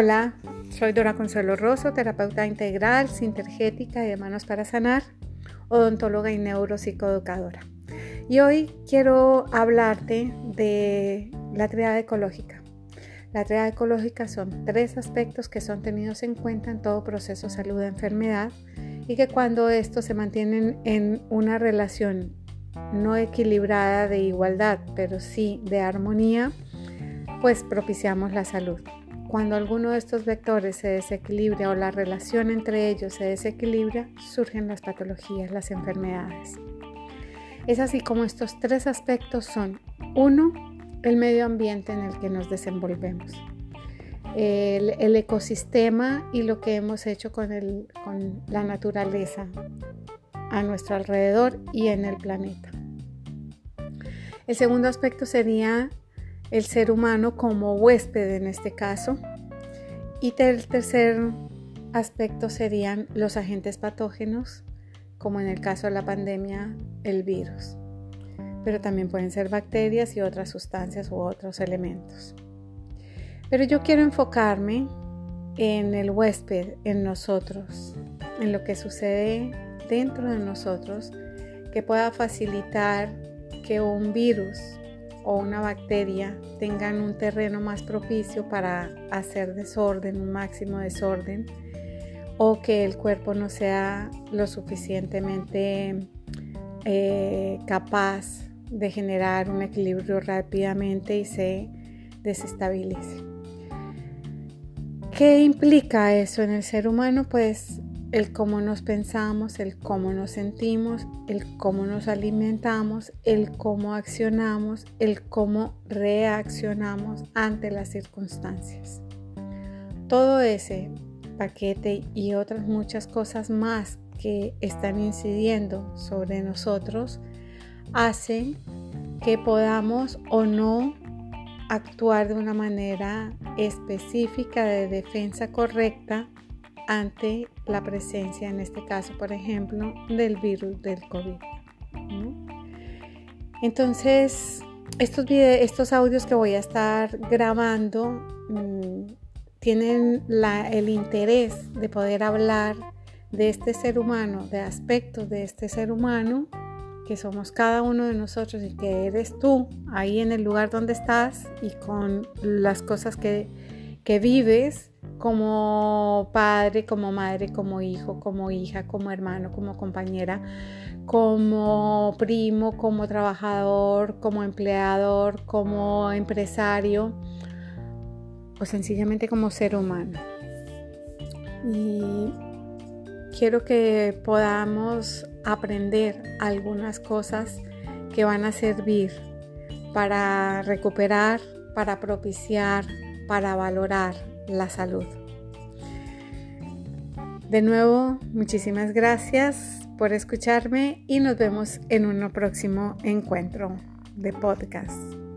Hola, soy Dora Consuelo Rosso, terapeuta integral, sintergética y de manos para sanar, odontóloga y neuropsicoeducadora. Y hoy quiero hablarte de la triada ecológica. La triada ecológica son tres aspectos que son tenidos en cuenta en todo proceso salud-enfermedad y que cuando estos se mantienen en una relación no equilibrada de igualdad, pero sí de armonía, pues propiciamos la salud. Cuando alguno de estos vectores se desequilibra o la relación entre ellos se desequilibra, surgen las patologías, las enfermedades. Es así como estos tres aspectos son, uno, el medio ambiente en el que nos desenvolvemos, el, ecosistema y lo que hemos hecho con, la naturaleza a nuestro alrededor y en el planeta. El segundo aspecto sería el ser humano como huésped en este caso. Y el tercer aspecto serían los agentes patógenos, como en el caso de la pandemia, el virus. Pero también pueden ser bacterias y otras sustancias u otros elementos. Pero yo quiero enfocarme en el huésped, en nosotros, en lo que sucede dentro de nosotros que pueda facilitar que un virus o una bacteria tengan un terreno más propicio para hacer desorden, un máximo desorden, o que el cuerpo no sea lo suficientemente eh, capaz de generar un equilibrio rápidamente y se desestabilice. ¿Qué implica eso en el ser humano? Pues el cómo nos pensamos, el cómo nos sentimos, el cómo nos alimentamos, el cómo accionamos, el cómo reaccionamos ante las circunstancias. Todo ese paquete y otras muchas cosas más que están incidiendo sobre nosotros hacen que podamos o no actuar de una manera específica de defensa correcta ante la presencia, en este caso, por ejemplo, del virus del COVID. Entonces, estos, estos audios que voy a estar grabando mm, tienen el interés de poder hablar de este ser humano, de aspectos de este ser humano, que somos cada uno de nosotros y que eres tú ahí en el lugar donde estás y con las cosas que, que vives como padre, como madre, como hijo, como hija, como hermano, como compañera, como primo, como trabajador, como empleador, como empresario o sencillamente como ser humano. Y quiero que podamos aprender algunas cosas que van a servir para recuperar, para propiciar, para valorar la salud. De nuevo, muchísimas gracias por escucharme y nos vemos en un próximo encuentro de podcast.